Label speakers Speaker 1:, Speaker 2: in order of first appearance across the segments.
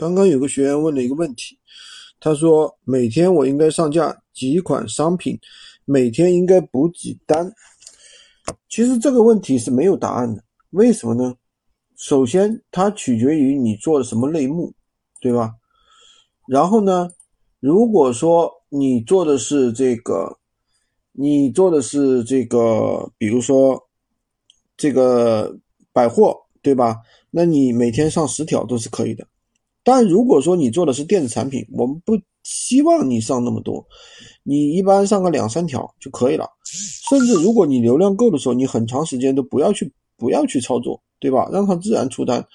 Speaker 1: 刚刚有个学员问了一个问题，他说每天我应该上架几款商品，每天应该补几单？其实这个问题是没有答案的，为什么呢？首先它取决于你做的什么类目，对吧？然后呢，如果说你做的是这个，你做的是这个，比如说这个百货，对吧？那你每天上十条都是可以的。但如果说你做的是电子产品，我们不希望你上那么多，你一般上个两三条就可以了。甚至如果你流量够的时候，你很长时间都不要去不要去操作，对吧？让它自然出单。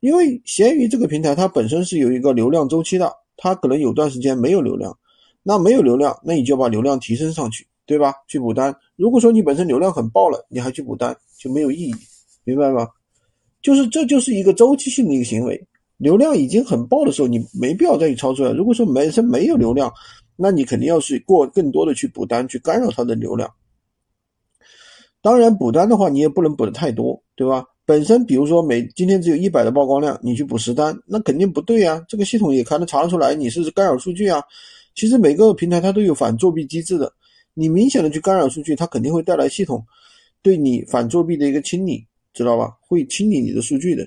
Speaker 1: 因为闲鱼这个平台它本身是有一个流量周期的，它可能有段时间没有流量，那没有流量，那你就把流量提升上去，对吧？去补单。如果说你本身流量很爆了，你还去补单就没有意义，明白吗？就是这就是一个周期性的一个行为。流量已经很爆的时候，你没必要再去操作了。如果说本身没有流量，那你肯定要去过更多的去补单，去干扰它的流量。当然，补单的话，你也不能补的太多，对吧？本身比如说每今天只有一百的曝光量，你去补十单，那肯定不对啊。这个系统也看得查得出来，你是干扰数据啊。其实每个平台它都有反作弊机制的，你明显的去干扰数据，它肯定会带来系统对你反作弊的一个清理，知道吧？会清理你的数据的。